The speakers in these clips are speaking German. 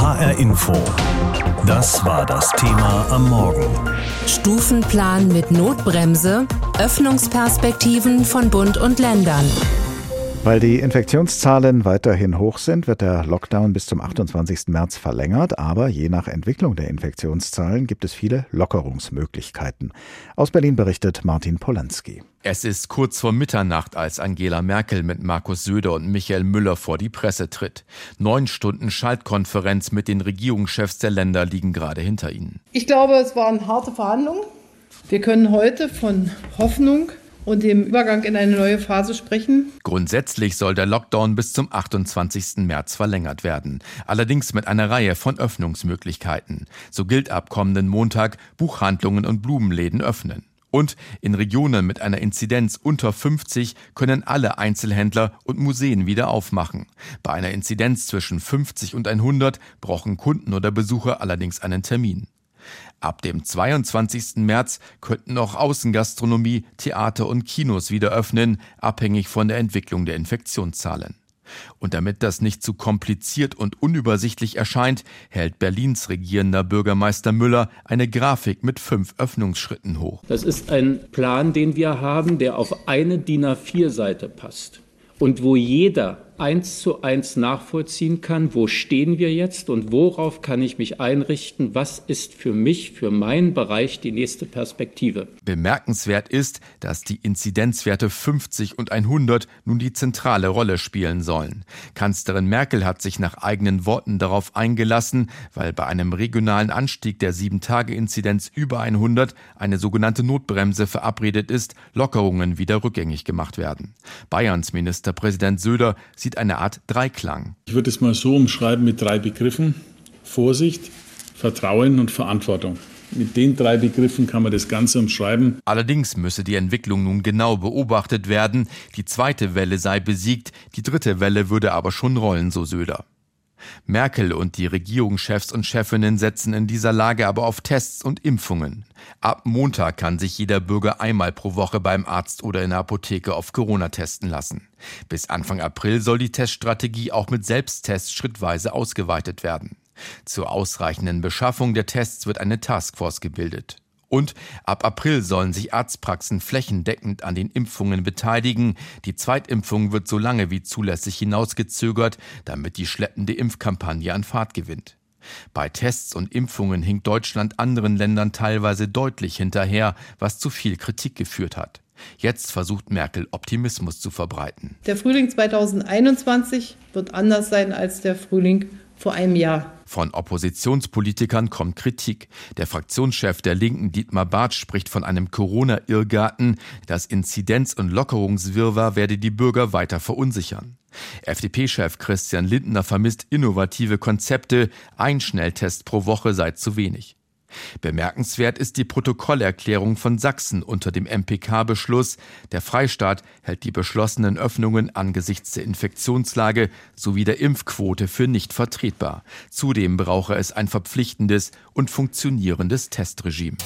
HR Info. Das war das Thema am Morgen. Stufenplan mit Notbremse, Öffnungsperspektiven von Bund und Ländern. Weil die Infektionszahlen weiterhin hoch sind, wird der Lockdown bis zum 28. März verlängert, aber je nach Entwicklung der Infektionszahlen gibt es viele Lockerungsmöglichkeiten. Aus Berlin berichtet Martin Polanski. Es ist kurz vor Mitternacht, als Angela Merkel mit Markus Söder und Michael Müller vor die Presse tritt. Neun Stunden Schaltkonferenz mit den Regierungschefs der Länder liegen gerade hinter ihnen. Ich glaube, es waren harte Verhandlungen. Wir können heute von Hoffnung und dem Übergang in eine neue Phase sprechen. Grundsätzlich soll der Lockdown bis zum 28. März verlängert werden. Allerdings mit einer Reihe von Öffnungsmöglichkeiten. So gilt ab kommenden Montag, Buchhandlungen und Blumenläden öffnen. Und in Regionen mit einer Inzidenz unter 50 können alle Einzelhändler und Museen wieder aufmachen. Bei einer Inzidenz zwischen 50 und 100 brauchen Kunden oder Besucher allerdings einen Termin. Ab dem 22. März könnten auch Außengastronomie, Theater und Kinos wieder öffnen, abhängig von der Entwicklung der Infektionszahlen. Und damit das nicht zu kompliziert und unübersichtlich erscheint, hält Berlins regierender Bürgermeister Müller eine Grafik mit fünf Öffnungsschritten hoch. Das ist ein Plan, den wir haben, der auf eine DIN A4-Seite passt und wo jeder eins zu eins nachvollziehen kann, wo stehen wir jetzt und worauf kann ich mich einrichten, was ist für mich, für meinen Bereich die nächste Perspektive. Bemerkenswert ist, dass die Inzidenzwerte 50 und 100 nun die zentrale Rolle spielen sollen. Kanzlerin Merkel hat sich nach eigenen Worten darauf eingelassen, weil bei einem regionalen Anstieg der 7-Tage-Inzidenz über 100 eine sogenannte Notbremse verabredet ist, Lockerungen wieder rückgängig gemacht werden. Bayerns Ministerpräsident Söder sieht sieht eine Art Dreiklang. Ich würde es mal so umschreiben mit drei Begriffen. Vorsicht, Vertrauen und Verantwortung. Mit den drei Begriffen kann man das Ganze umschreiben. Allerdings müsse die Entwicklung nun genau beobachtet werden. Die zweite Welle sei besiegt, die dritte Welle würde aber schon rollen, so Söder. Merkel und die Regierungschefs und Chefinnen setzen in dieser Lage aber auf Tests und Impfungen. Ab Montag kann sich jeder Bürger einmal pro Woche beim Arzt oder in der Apotheke auf Corona testen lassen. Bis Anfang April soll die Teststrategie auch mit Selbsttests schrittweise ausgeweitet werden. Zur ausreichenden Beschaffung der Tests wird eine Taskforce gebildet. Und ab April sollen sich Arztpraxen flächendeckend an den Impfungen beteiligen. Die Zweitimpfung wird so lange wie zulässig hinausgezögert, damit die schleppende Impfkampagne an Fahrt gewinnt. Bei Tests und Impfungen hinkt Deutschland anderen Ländern teilweise deutlich hinterher, was zu viel Kritik geführt hat. Jetzt versucht Merkel Optimismus zu verbreiten. Der Frühling 2021 wird anders sein als der Frühling vor einem Jahr. Von Oppositionspolitikern kommt Kritik. Der Fraktionschef der Linken Dietmar Barth spricht von einem Corona-Irrgarten. Das Inzidenz- und Lockerungswirrwarr werde die Bürger weiter verunsichern. FDP-Chef Christian Lindner vermisst innovative Konzepte. Ein Schnelltest pro Woche sei zu wenig. Bemerkenswert ist die Protokollerklärung von Sachsen unter dem MPK-Beschluss. Der Freistaat hält die beschlossenen Öffnungen angesichts der Infektionslage sowie der Impfquote für nicht vertretbar. Zudem brauche es ein verpflichtendes und funktionierendes Testregime.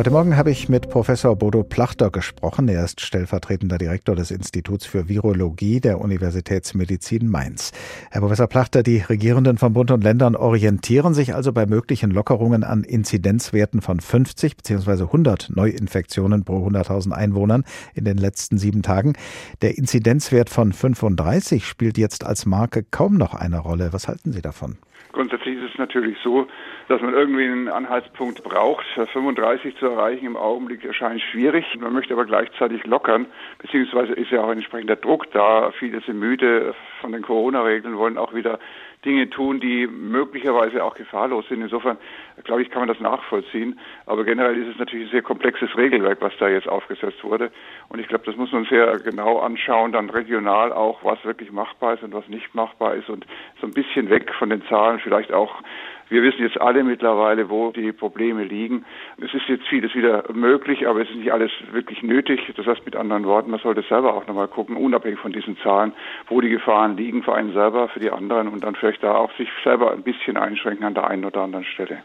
Heute Morgen habe ich mit Professor Bodo Plachter gesprochen. Er ist stellvertretender Direktor des Instituts für Virologie der Universitätsmedizin Mainz. Herr Professor Plachter, die Regierenden von Bund und Ländern orientieren sich also bei möglichen Lockerungen an Inzidenzwerten von 50 bzw. 100 Neuinfektionen pro 100.000 Einwohnern in den letzten sieben Tagen. Der Inzidenzwert von 35 spielt jetzt als Marke kaum noch eine Rolle. Was halten Sie davon? Grundsätzlich ist es natürlich so, dass man irgendwie einen Anhaltspunkt braucht. 35 zu erreichen im Augenblick erscheint schwierig. Man möchte aber gleichzeitig lockern, beziehungsweise ist ja auch entsprechender Druck da. Viele sind müde von den Corona-Regeln, wollen auch wieder Dinge tun, die möglicherweise auch gefahrlos sind. Insofern, glaube ich, kann man das nachvollziehen. Aber generell ist es natürlich ein sehr komplexes Regelwerk, was da jetzt aufgesetzt wurde. Und ich glaube, das muss man sehr genau anschauen, dann regional auch, was wirklich machbar ist und was nicht machbar ist und so ein bisschen weg von den Zahlen vielleicht auch wir wissen jetzt alle mittlerweile, wo die Probleme liegen. Es ist jetzt vieles wieder möglich, aber es ist nicht alles wirklich nötig. Das heißt mit anderen Worten, man sollte selber auch nochmal gucken, unabhängig von diesen Zahlen, wo die Gefahren liegen für einen selber, für die anderen und dann vielleicht da auch sich selber ein bisschen einschränken an der einen oder anderen Stelle.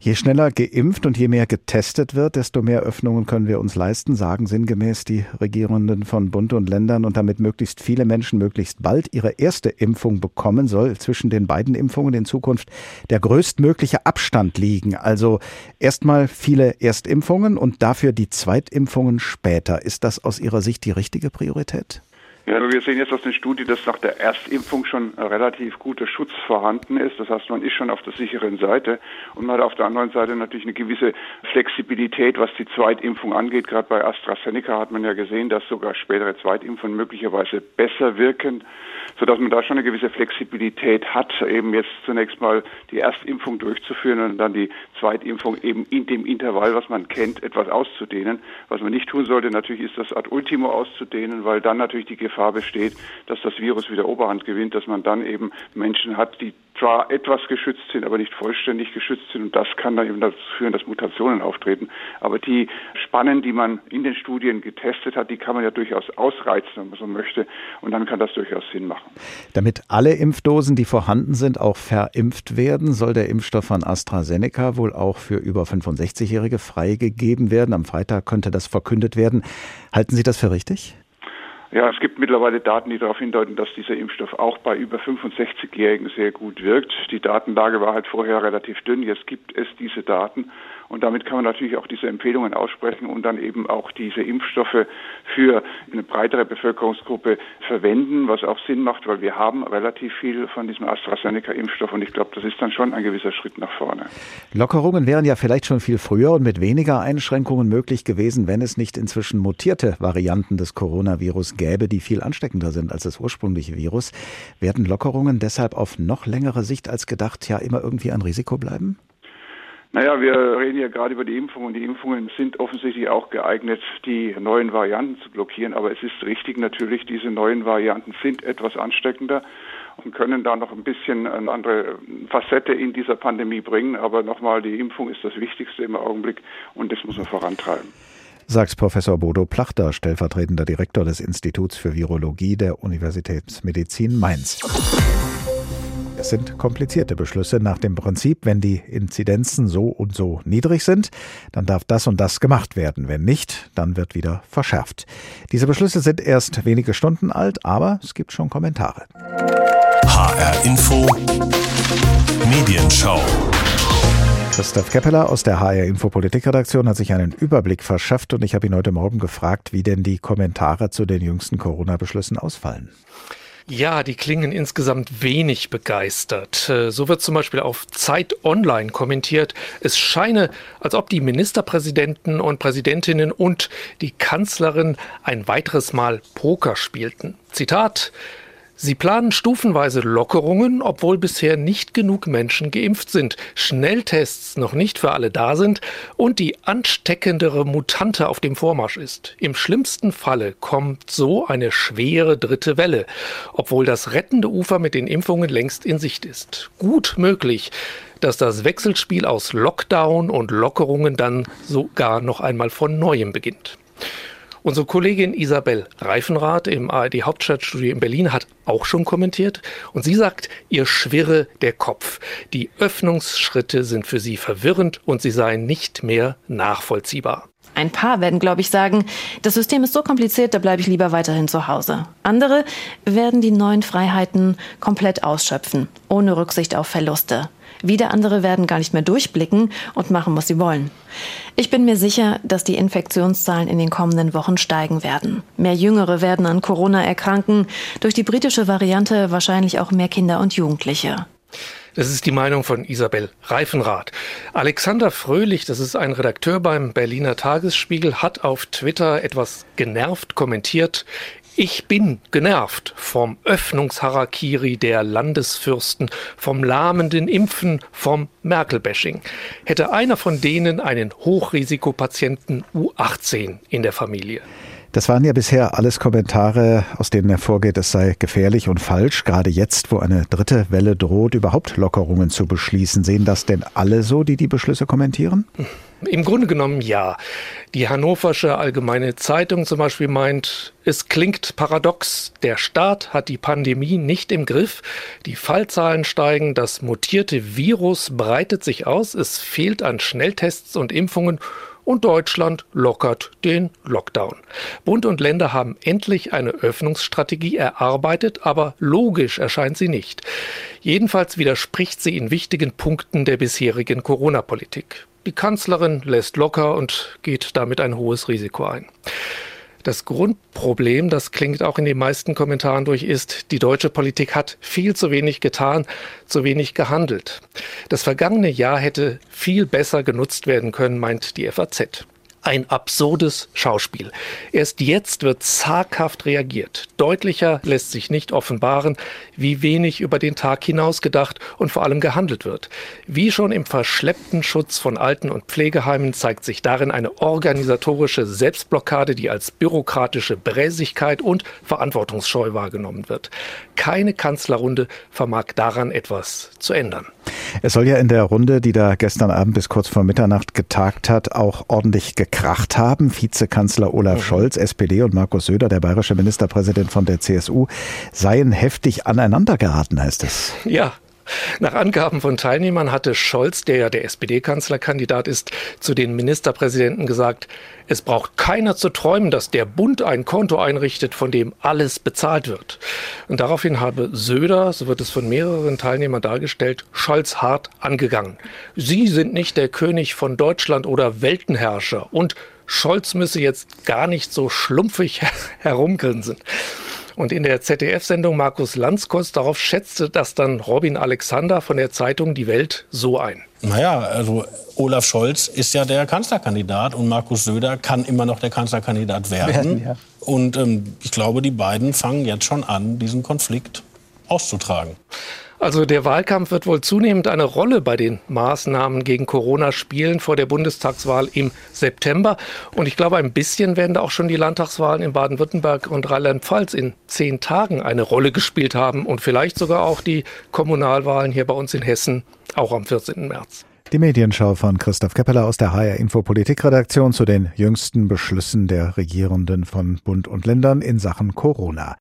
Je schneller geimpft und je mehr getestet wird, desto mehr Öffnungen können wir uns leisten, sagen sinngemäß die Regierenden von Bund und Ländern und damit möglichst viele Menschen möglichst bald ihre erste Impfung bekommen, soll zwischen den beiden Impfungen in Zukunft der größtmögliche Abstand liegen. Also erstmal viele Erstimpfungen und dafür die Zweitimpfungen später. Ist das aus Ihrer Sicht die richtige Priorität? Ja, wir sehen jetzt aus den Studien, dass nach der Erstimpfung schon relativ guter Schutz vorhanden ist. Das heißt, man ist schon auf der sicheren Seite und man hat auf der anderen Seite natürlich eine gewisse Flexibilität, was die Zweitimpfung angeht. Gerade bei AstraZeneca hat man ja gesehen, dass sogar spätere Zweitimpfungen möglicherweise besser wirken, sodass man da schon eine gewisse Flexibilität hat, eben jetzt zunächst mal die Erstimpfung durchzuführen und dann die Zweitimpfung eben in dem Intervall, was man kennt, etwas auszudehnen. Was man nicht tun sollte, natürlich ist das ad ultimo auszudehnen, weil dann natürlich die Gefahr Gefahr besteht, dass das Virus wieder Oberhand gewinnt, dass man dann eben Menschen hat, die zwar etwas geschützt sind, aber nicht vollständig geschützt sind. Und das kann dann eben dazu führen, dass Mutationen auftreten. Aber die Spannen, die man in den Studien getestet hat, die kann man ja durchaus ausreizen, wenn man so möchte. Und dann kann das durchaus Sinn machen. Damit alle Impfdosen, die vorhanden sind, auch verimpft werden, soll der Impfstoff von AstraZeneca wohl auch für über 65-Jährige freigegeben werden. Am Freitag könnte das verkündet werden. Halten Sie das für richtig? Ja, es gibt mittlerweile Daten, die darauf hindeuten, dass dieser Impfstoff auch bei über 65-Jährigen sehr gut wirkt. Die Datenlage war halt vorher relativ dünn. Jetzt gibt es diese Daten. Und damit kann man natürlich auch diese Empfehlungen aussprechen und dann eben auch diese Impfstoffe für eine breitere Bevölkerungsgruppe verwenden, was auch Sinn macht, weil wir haben relativ viel von diesem AstraZeneca-Impfstoff und ich glaube, das ist dann schon ein gewisser Schritt nach vorne. Lockerungen wären ja vielleicht schon viel früher und mit weniger Einschränkungen möglich gewesen, wenn es nicht inzwischen mutierte Varianten des Coronavirus gäbe, die viel ansteckender sind als das ursprüngliche Virus. Werden Lockerungen deshalb auf noch längere Sicht als gedacht ja immer irgendwie ein Risiko bleiben? Naja, wir reden ja gerade über die Impfungen und die Impfungen sind offensichtlich auch geeignet, die neuen Varianten zu blockieren. Aber es ist richtig natürlich, diese neuen Varianten sind etwas ansteckender und können da noch ein bisschen eine andere Facette in dieser Pandemie bringen. Aber nochmal, die Impfung ist das Wichtigste im Augenblick und das muss man vorantreiben. Sagt Professor Bodo Plachter, stellvertretender Direktor des Instituts für Virologie der Universitätsmedizin Mainz. Es sind komplizierte Beschlüsse nach dem Prinzip, wenn die Inzidenzen so und so niedrig sind, dann darf das und das gemacht werden. Wenn nicht, dann wird wieder verschärft. Diese Beschlüsse sind erst wenige Stunden alt, aber es gibt schon Kommentare. HR Info Medienschau Christoph Keppeler aus der HR Info Politikredaktion hat sich einen Überblick verschafft und ich habe ihn heute Morgen gefragt, wie denn die Kommentare zu den jüngsten Corona-Beschlüssen ausfallen. Ja, die klingen insgesamt wenig begeistert. Äh, so wird zum Beispiel auf Zeit Online kommentiert, es scheine, als ob die Ministerpräsidenten und Präsidentinnen und die Kanzlerin ein weiteres Mal Poker spielten. Zitat Sie planen stufenweise Lockerungen, obwohl bisher nicht genug Menschen geimpft sind, Schnelltests noch nicht für alle da sind und die ansteckendere Mutante auf dem Vormarsch ist. Im schlimmsten Falle kommt so eine schwere dritte Welle, obwohl das rettende Ufer mit den Impfungen längst in Sicht ist. Gut möglich, dass das Wechselspiel aus Lockdown und Lockerungen dann sogar noch einmal von neuem beginnt. Unsere Kollegin Isabel Reifenrath im ARD Hauptstadtstudio in Berlin hat auch schon kommentiert und sie sagt, ihr schwirre der Kopf. Die Öffnungsschritte sind für sie verwirrend und sie seien nicht mehr nachvollziehbar. Ein paar werden, glaube ich, sagen, das System ist so kompliziert, da bleibe ich lieber weiterhin zu Hause. Andere werden die neuen Freiheiten komplett ausschöpfen, ohne Rücksicht auf Verluste. Wieder andere werden gar nicht mehr durchblicken und machen, was sie wollen. Ich bin mir sicher, dass die Infektionszahlen in den kommenden Wochen steigen werden. Mehr Jüngere werden an Corona erkranken, durch die britische Variante wahrscheinlich auch mehr Kinder und Jugendliche. Das ist die Meinung von Isabel Reifenrath. Alexander Fröhlich, das ist ein Redakteur beim Berliner Tagesspiegel, hat auf Twitter etwas genervt kommentiert. Ich bin genervt vom Öffnungsharakiri der Landesfürsten, vom lahmenden Impfen, vom Merkel-Bashing. Hätte einer von denen einen Hochrisikopatienten U18 in der Familie. Das waren ja bisher alles Kommentare, aus denen hervorgeht, es sei gefährlich und falsch, gerade jetzt, wo eine dritte Welle droht, überhaupt Lockerungen zu beschließen. Sehen das denn alle so, die die Beschlüsse kommentieren? Im Grunde genommen ja. Die Hannoversche Allgemeine Zeitung zum Beispiel meint, es klingt paradox. Der Staat hat die Pandemie nicht im Griff. Die Fallzahlen steigen, das mutierte Virus breitet sich aus, es fehlt an Schnelltests und Impfungen und Deutschland lockert den Lockdown. Bund und Länder haben endlich eine Öffnungsstrategie erarbeitet, aber logisch erscheint sie nicht. Jedenfalls widerspricht sie in wichtigen Punkten der bisherigen Corona-Politik. Die Kanzlerin lässt locker und geht damit ein hohes Risiko ein. Das Grundproblem, das klingt auch in den meisten Kommentaren durch, ist, die deutsche Politik hat viel zu wenig getan, zu wenig gehandelt. Das vergangene Jahr hätte viel besser genutzt werden können, meint die FAZ ein absurdes Schauspiel. Erst jetzt wird zaghaft reagiert. Deutlicher lässt sich nicht offenbaren, wie wenig über den Tag hinaus gedacht und vor allem gehandelt wird. Wie schon im verschleppten Schutz von Alten- und Pflegeheimen zeigt sich darin eine organisatorische Selbstblockade, die als bürokratische Bräsigkeit und verantwortungsscheu wahrgenommen wird. Keine Kanzlerrunde vermag daran etwas zu ändern. Es soll ja in der Runde, die da gestern Abend bis kurz vor Mitternacht getagt hat, auch ordentlich gekracht haben. Vizekanzler Olaf mhm. Scholz, SPD und Markus Söder, der bayerische Ministerpräsident von der CSU, seien heftig aneinander geraten, heißt es. Ja, nach Angaben von Teilnehmern hatte Scholz, der ja der SPD-Kanzlerkandidat ist, zu den Ministerpräsidenten gesagt, es braucht keiner zu träumen, dass der Bund ein Konto einrichtet, von dem alles bezahlt wird. Und daraufhin habe Söder, so wird es von mehreren Teilnehmern dargestellt, Scholz hart angegangen. Sie sind nicht der König von Deutschland oder Weltenherrscher und Scholz müsse jetzt gar nicht so schlumpfig herumgrinsen. Und in der ZDF-Sendung Markus Landskos darauf schätzte das dann Robin Alexander von der Zeitung Die Welt so ein. Naja, also Olaf Scholz ist ja der Kanzlerkandidat und Markus Söder kann immer noch der Kanzlerkandidat werden. werden ja. Und ähm, ich glaube, die beiden fangen jetzt schon an, diesen Konflikt auszutragen. Also der Wahlkampf wird wohl zunehmend eine Rolle bei den Maßnahmen gegen Corona spielen vor der Bundestagswahl im September. Und ich glaube, ein bisschen werden da auch schon die Landtagswahlen in Baden-Württemberg und Rheinland-Pfalz in zehn Tagen eine Rolle gespielt haben und vielleicht sogar auch die Kommunalwahlen hier bei uns in Hessen auch am 14. März. Die Medienschau von Christoph Keppeler aus der HR Info Politikredaktion zu den jüngsten Beschlüssen der Regierenden von Bund und Ländern in Sachen Corona.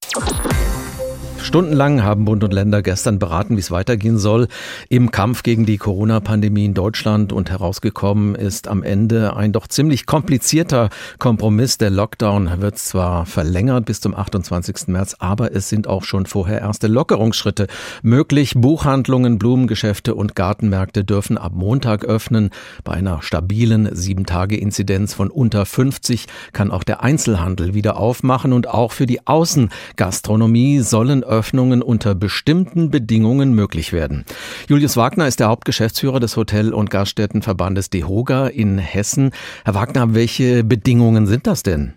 Stundenlang haben Bund und Länder gestern beraten, wie es weitergehen soll im Kampf gegen die Corona-Pandemie in Deutschland. Und herausgekommen ist am Ende ein doch ziemlich komplizierter Kompromiss. Der Lockdown wird zwar verlängert bis zum 28. März, aber es sind auch schon vorher erste Lockerungsschritte möglich. Buchhandlungen, Blumengeschäfte und Gartenmärkte dürfen ab Montag öffnen. Bei einer stabilen 7-Tage-Inzidenz von unter 50 kann auch der Einzelhandel wieder aufmachen und auch für die Außengastronomie sollen Öffnungen unter bestimmten Bedingungen möglich werden. Julius Wagner ist der Hauptgeschäftsführer des Hotel- und Gaststättenverbandes DEHOGA in Hessen. Herr Wagner, welche Bedingungen sind das denn?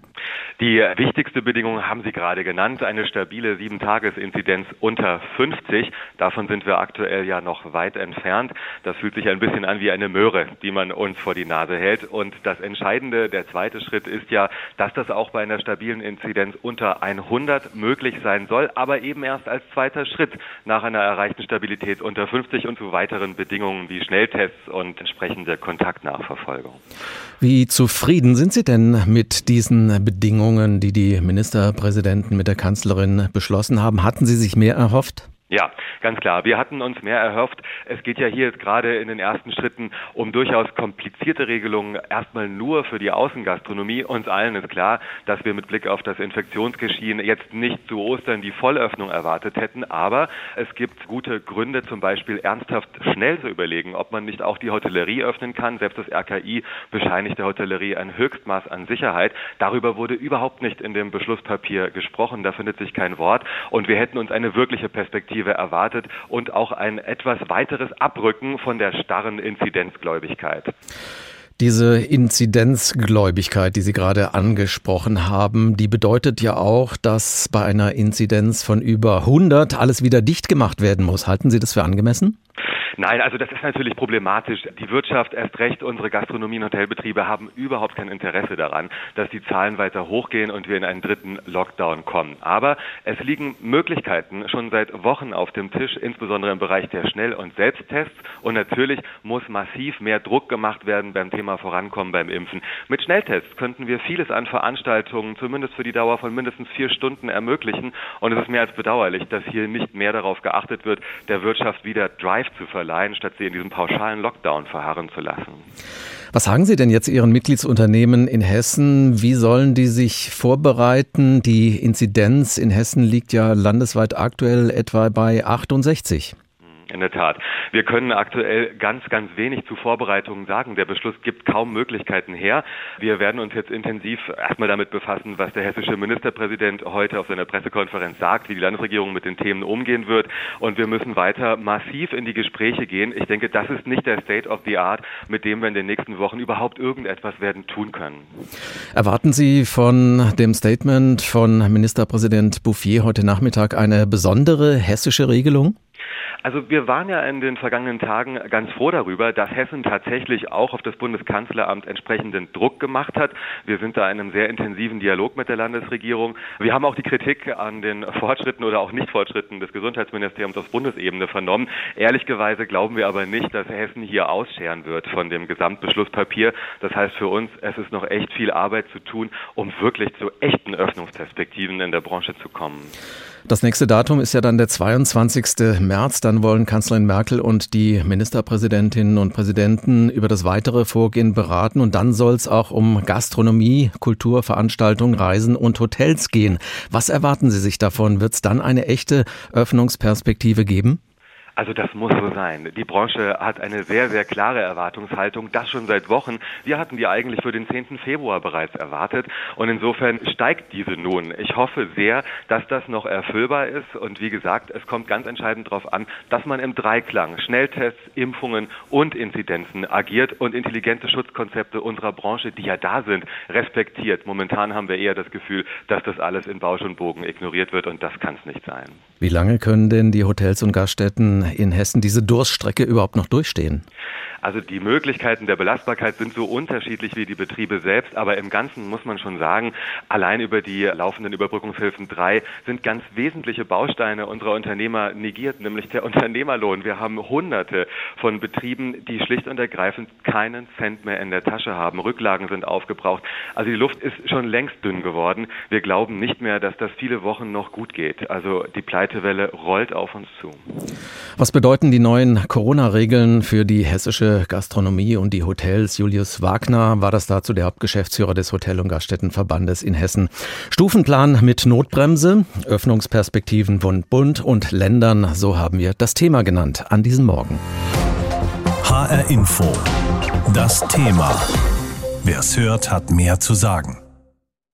Die wichtigste Bedingung haben Sie gerade genannt, eine stabile Sieben-Tages-Inzidenz unter 50. Davon sind wir aktuell ja noch weit entfernt. Das fühlt sich ein bisschen an wie eine Möhre, die man uns vor die Nase hält. Und das Entscheidende, der zweite Schritt ist ja, dass das auch bei einer stabilen Inzidenz unter 100 möglich sein soll, aber eben erst als zweiter Schritt nach einer erreichten Stabilität unter 50 und zu weiteren Bedingungen wie Schnelltests und entsprechende Kontaktnachverfolgung. Wie zufrieden sind Sie denn mit diesen Bedingungen, die die Ministerpräsidenten mit der Kanzlerin beschlossen haben? Hatten Sie sich mehr erhofft? Ja, ganz klar. Wir hatten uns mehr erhofft. Es geht ja hier gerade in den ersten Schritten um durchaus komplizierte Regelungen. Erstmal nur für die Außengastronomie. Uns allen ist klar, dass wir mit Blick auf das Infektionsgeschehen jetzt nicht zu Ostern die Vollöffnung erwartet hätten. Aber es gibt gute Gründe, zum Beispiel ernsthaft schnell zu überlegen, ob man nicht auch die Hotellerie öffnen kann. Selbst das RKI bescheinigt der Hotellerie ein Höchstmaß an Sicherheit. Darüber wurde überhaupt nicht in dem Beschlusspapier gesprochen. Da findet sich kein Wort. Und wir hätten uns eine wirkliche Perspektive Perspektive erwartet und auch ein etwas weiteres Abrücken von der starren Inzidenzgläubigkeit. Diese Inzidenzgläubigkeit, die Sie gerade angesprochen haben, die bedeutet ja auch, dass bei einer Inzidenz von über 100 alles wieder dicht gemacht werden muss. Halten Sie das für angemessen? Nein, also das ist natürlich problematisch. Die Wirtschaft, erst recht unsere Gastronomie und Hotelbetriebe haben überhaupt kein Interesse daran, dass die Zahlen weiter hochgehen und wir in einen dritten Lockdown kommen. Aber es liegen Möglichkeiten schon seit Wochen auf dem Tisch, insbesondere im Bereich der Schnell- und Selbsttests. Und natürlich muss massiv mehr Druck gemacht werden beim Thema Vorankommen beim Impfen. Mit Schnelltests könnten wir vieles an Veranstaltungen, zumindest für die Dauer von mindestens vier Stunden, ermöglichen. Und es ist mehr als bedauerlich, dass hier nicht mehr darauf geachtet wird, der Wirtschaft wieder Drive zu verleihen, statt sie in diesem pauschalen Lockdown verharren zu lassen. Was sagen Sie denn jetzt Ihren Mitgliedsunternehmen in Hessen? Wie sollen die sich vorbereiten? Die Inzidenz in Hessen liegt ja landesweit aktuell etwa bei 68. In der Tat. Wir können aktuell ganz, ganz wenig zu Vorbereitungen sagen. Der Beschluss gibt kaum Möglichkeiten her. Wir werden uns jetzt intensiv erstmal damit befassen, was der hessische Ministerpräsident heute auf seiner Pressekonferenz sagt, wie die Landesregierung mit den Themen umgehen wird. Und wir müssen weiter massiv in die Gespräche gehen. Ich denke, das ist nicht der State of the Art, mit dem wir in den nächsten Wochen überhaupt irgendetwas werden tun können. Erwarten Sie von dem Statement von Ministerpräsident Bouffier heute Nachmittag eine besondere hessische Regelung? Also wir waren ja in den vergangenen Tagen ganz froh darüber, dass Hessen tatsächlich auch auf das Bundeskanzleramt entsprechenden Druck gemacht hat. Wir sind da in einem sehr intensiven Dialog mit der Landesregierung. Wir haben auch die Kritik an den Fortschritten oder auch Nichtfortschritten des Gesundheitsministeriums auf Bundesebene vernommen. Ehrlicherweise glauben wir aber nicht, dass Hessen hier ausscheren wird von dem Gesamtbeschlusspapier. Das heißt für uns, es ist noch echt viel Arbeit zu tun, um wirklich zu echten Öffnungsperspektiven in der Branche zu kommen. Das nächste Datum ist ja dann der 22. März. Dann wollen Kanzlerin Merkel und die Ministerpräsidentinnen und Präsidenten über das weitere Vorgehen beraten. Und dann soll es auch um Gastronomie, Kulturveranstaltungen, Reisen und Hotels gehen. Was erwarten Sie sich davon? Wird es dann eine echte Öffnungsperspektive geben? Also das muss so sein. Die Branche hat eine sehr, sehr klare Erwartungshaltung, das schon seit Wochen. Wir hatten die eigentlich für den 10. Februar bereits erwartet und insofern steigt diese nun. Ich hoffe sehr, dass das noch erfüllbar ist und wie gesagt, es kommt ganz entscheidend darauf an, dass man im Dreiklang Schnelltests, Impfungen und Inzidenzen agiert und intelligente Schutzkonzepte unserer Branche, die ja da sind, respektiert. Momentan haben wir eher das Gefühl, dass das alles in Bausch und Bogen ignoriert wird und das kann es nicht sein. Wie lange können denn die Hotels und Gaststätten in Hessen diese Durststrecke überhaupt noch durchstehen? Also die Möglichkeiten der Belastbarkeit sind so unterschiedlich wie die Betriebe selbst, aber im Ganzen muss man schon sagen, allein über die laufenden Überbrückungshilfen 3 sind ganz wesentliche Bausteine unserer Unternehmer negiert, nämlich der Unternehmerlohn. Wir haben hunderte von Betrieben, die schlicht und ergreifend keinen Cent mehr in der Tasche haben. Rücklagen sind aufgebraucht. Also die Luft ist schon längst dünn geworden. Wir glauben nicht mehr, dass das viele Wochen noch gut geht. Also die Pleitewelle rollt auf uns zu. Was bedeuten die neuen Corona-Regeln für die hessische Gastronomie und die Hotels. Julius Wagner war das dazu der Hauptgeschäftsführer des Hotel- und Gaststättenverbandes in Hessen. Stufenplan mit Notbremse, Öffnungsperspektiven von Bund und Ländern, so haben wir das Thema genannt an diesem Morgen. HR Info. Das Thema. Wer es hört, hat mehr zu sagen.